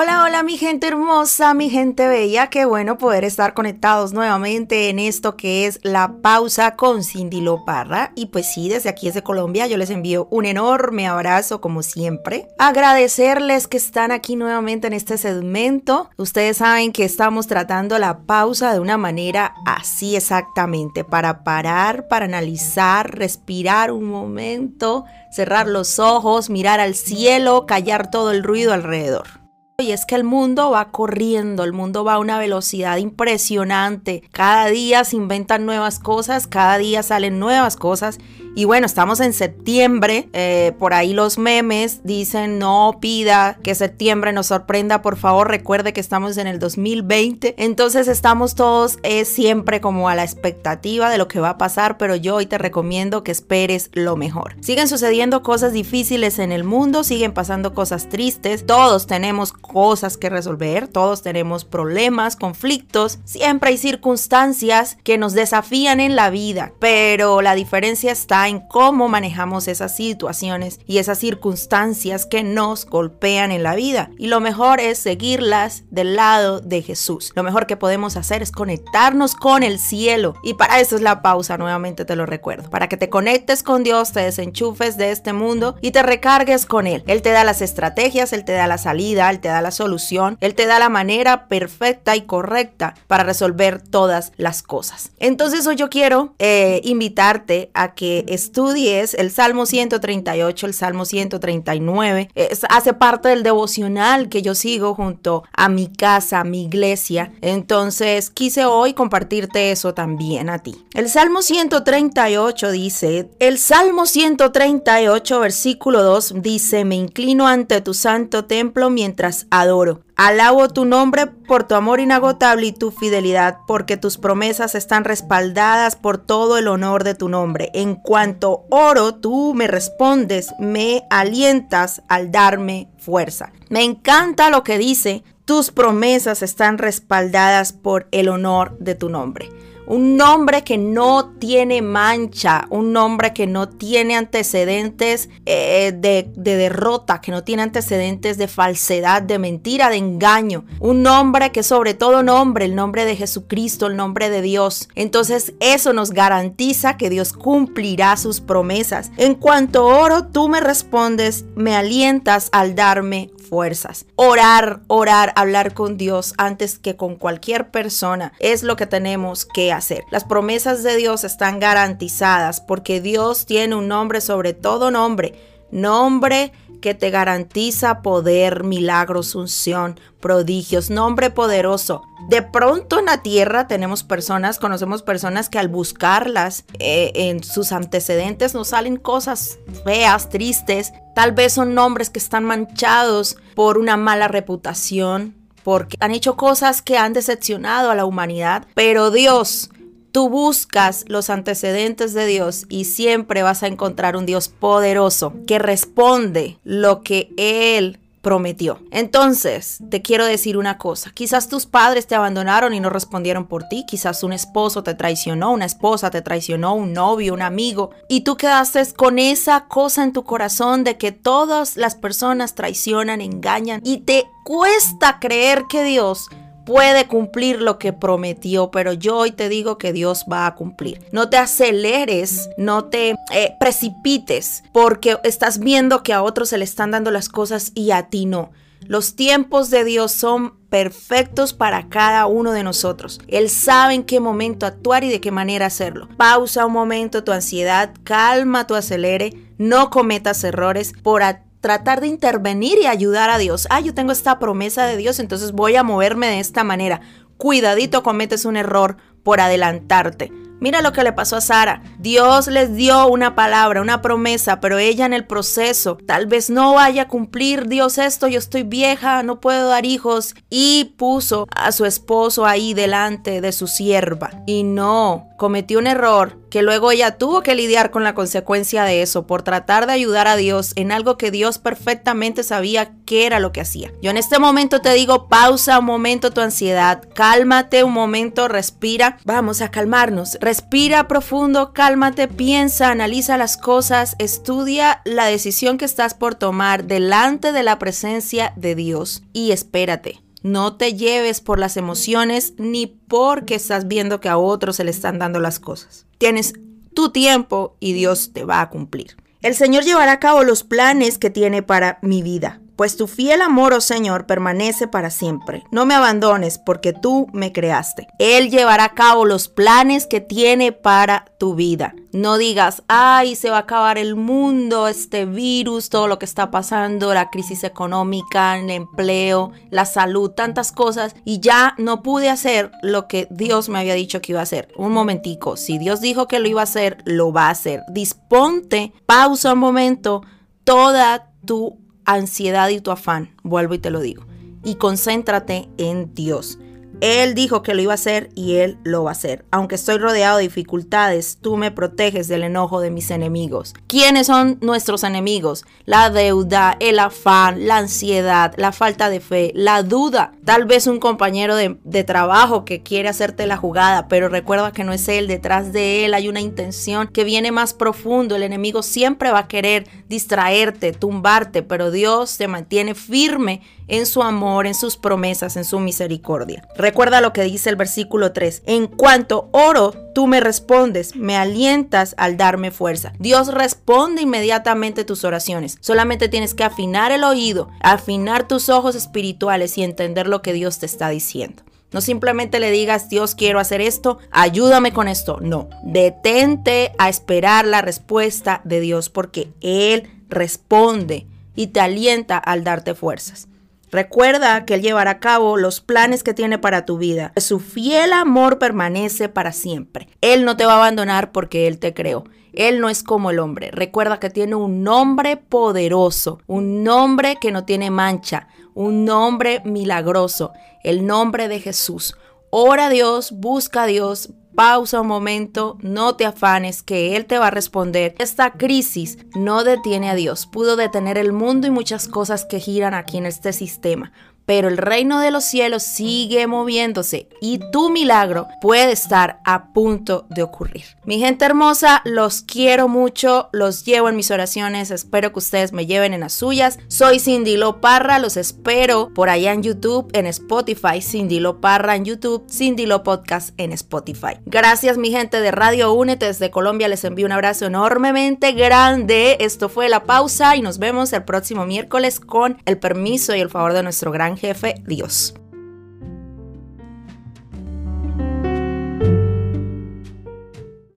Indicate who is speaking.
Speaker 1: Hola, hola mi gente hermosa, mi gente bella, qué bueno poder estar conectados nuevamente en esto que es la pausa con Cindy Loparra. Y pues sí, desde aquí desde Colombia yo les envío un enorme abrazo como siempre. Agradecerles que están aquí nuevamente en este segmento. Ustedes saben que estamos tratando la pausa de una manera así exactamente, para parar, para analizar, respirar un momento, cerrar los ojos, mirar al cielo, callar todo el ruido alrededor. Y es que el mundo va corriendo, el mundo va a una velocidad impresionante. Cada día se inventan nuevas cosas, cada día salen nuevas cosas y bueno, estamos en septiembre, eh, por ahí los memes dicen no pida que septiembre nos sorprenda, por favor recuerde que estamos en el 2020, entonces estamos todos eh, siempre como a la expectativa de lo que va a pasar, pero yo hoy te recomiendo que esperes lo mejor. Siguen sucediendo cosas difíciles en el mundo, siguen pasando cosas tristes, todos tenemos cosas que resolver, todos tenemos problemas, conflictos, siempre hay circunstancias que nos desafían en la vida, pero la diferencia está en cómo manejamos esas situaciones y esas circunstancias que nos golpean en la vida. Y lo mejor es seguirlas del lado de Jesús. Lo mejor que podemos hacer es conectarnos con el cielo. Y para eso es la pausa, nuevamente te lo recuerdo. Para que te conectes con Dios, te desenchufes de este mundo y te recargues con Él. Él te da las estrategias, Él te da la salida, Él te da la solución, Él te da la manera perfecta y correcta para resolver todas las cosas. Entonces hoy yo quiero eh, invitarte a que estudies el Salmo 138, el Salmo 139. hace parte del devocional que yo sigo junto a mi casa, a mi iglesia. Entonces quise hoy compartirte eso también a ti. El Salmo 138 dice, el Salmo 138 versículo 2 dice, me inclino ante tu santo templo mientras adoro. Alabo tu nombre por tu amor inagotable y tu fidelidad, porque tus promesas están respaldadas por todo el honor de tu nombre. En cuanto oro, tú me respondes, me alientas al darme fuerza. Me encanta lo que dice, tus promesas están respaldadas por el honor de tu nombre un nombre que no tiene mancha, un nombre que no tiene antecedentes eh, de, de, derrota, que no tiene antecedentes de falsedad, de mentira, de engaño, un nombre que sobre todo nombre, el nombre de Jesucristo, el nombre de Dios. Entonces eso nos garantiza que Dios cumplirá sus promesas. En cuanto oro, tú me respondes, me alientas al darme fuerzas. Orar, orar, hablar con Dios antes que con cualquier persona es lo que tenemos que hacer. Las promesas de Dios están garantizadas porque Dios tiene un nombre sobre todo nombre, nombre que te garantiza poder, milagros, unción, prodigios, nombre poderoso. De pronto en la tierra tenemos personas, conocemos personas que al buscarlas eh, en sus antecedentes nos salen cosas feas, tristes. Tal vez son nombres que están manchados por una mala reputación, porque han hecho cosas que han decepcionado a la humanidad. Pero Dios Tú buscas los antecedentes de Dios y siempre vas a encontrar un Dios poderoso que responde lo que Él prometió. Entonces, te quiero decir una cosa, quizás tus padres te abandonaron y no respondieron por ti, quizás un esposo te traicionó, una esposa te traicionó, un novio, un amigo, y tú quedaste con esa cosa en tu corazón de que todas las personas traicionan, engañan y te cuesta creer que Dios puede cumplir lo que prometió, pero yo hoy te digo que Dios va a cumplir. No te aceleres, no te eh, precipites, porque estás viendo que a otros se le están dando las cosas y a ti no. Los tiempos de Dios son perfectos para cada uno de nosotros. Él sabe en qué momento actuar y de qué manera hacerlo. Pausa un momento tu ansiedad, calma tu acelere, no cometas errores por tratar de intervenir y ayudar a Dios. Ah, yo tengo esta promesa de Dios, entonces voy a moverme de esta manera. Cuidadito, cometes un error por adelantarte. Mira lo que le pasó a Sara. Dios les dio una palabra, una promesa, pero ella en el proceso tal vez no vaya a cumplir Dios esto, yo estoy vieja, no puedo dar hijos y puso a su esposo ahí delante de su sierva. Y no, cometió un error que luego ella tuvo que lidiar con la consecuencia de eso por tratar de ayudar a Dios en algo que Dios perfectamente sabía que era lo que hacía. Yo en este momento te digo, pausa un momento tu ansiedad, cálmate un momento, respira, vamos a calmarnos, respira profundo, cálmate, piensa, analiza las cosas, estudia la decisión que estás por tomar delante de la presencia de Dios y espérate. No te lleves por las emociones ni porque estás viendo que a otros se le están dando las cosas. Tienes tu tiempo y Dios te va a cumplir. El Señor llevará a cabo los planes que tiene para mi vida pues tu fiel amor, oh Señor, permanece para siempre. No me abandones, porque tú me creaste. Él llevará a cabo los planes que tiene para tu vida. No digas, ay, se va a acabar el mundo, este virus, todo lo que está pasando, la crisis económica, el empleo, la salud, tantas cosas, y ya no pude hacer lo que Dios me había dicho que iba a hacer. Un momentico, si Dios dijo que lo iba a hacer, lo va a hacer. Disponte, pausa un momento, toda tu ansiedad y tu afán, vuelvo y te lo digo, y concéntrate en Dios. Él dijo que lo iba a hacer y Él lo va a hacer. Aunque estoy rodeado de dificultades, tú me proteges del enojo de mis enemigos. ¿Quiénes son nuestros enemigos? La deuda, el afán, la ansiedad, la falta de fe, la duda. Tal vez un compañero de, trabajo que quiere hacerte la jugada, pero recuerda que no es Él. Detrás de Él hay una intención que viene más profundo. El enemigo siempre va a querer distraerte, tumbarte, pero Dios te mantiene firme en su amor, en sus promesas, en su misericordia. Recuerda lo que dice el versículo 3. En cuanto oro, tú me respondes, me alientas al darme fuerza. Dios responde inmediatamente tus oraciones. Solamente tienes que afinar el oído, afinar tus ojos espirituales y entender lo que Dios te está diciendo. No simplemente le digas, Dios, quiero hacer esto, ayúdame con esto. No, detente a esperar la respuesta de Dios porque Él responde y te alienta al darte fuerzas. Recuerda que Él llevará a cabo los planes que tiene para tu vida. Su fiel amor permanece para siempre. Él no te va a abandonar porque Él te creó. Él no es como el hombre. Recuerda que tiene un nombre poderoso, un nombre que no tiene mancha, un nombre milagroso, el nombre de Jesús. Ora a Dios, busca a Dios, pausa un momento, no te afanes, que Él te va a responder. Esta crisis no detiene a Dios, pudo detener el mundo y muchas cosas que giran aquí en este sistema, pero el reino de los cielos sigue moviéndose y tu milagro puede estar a punto de ocurrir. Mi gente hermosa, los quiero mucho, los llevo en mis oraciones, espero que ustedes me lleven en las suyas. Soy Cindy Parra, los espero por allá en YouTube, en Spotify, Cindy Parra en YouTube, Cindy Lo Podcast en Spotify. Gracias mi gente de Radio Únete desde Colombia, les envío un abrazo enormemente grande. Esto fue La Pausa y nos vemos el próximo miércoles con el permiso y el favor de nuestro gran jefe Dios.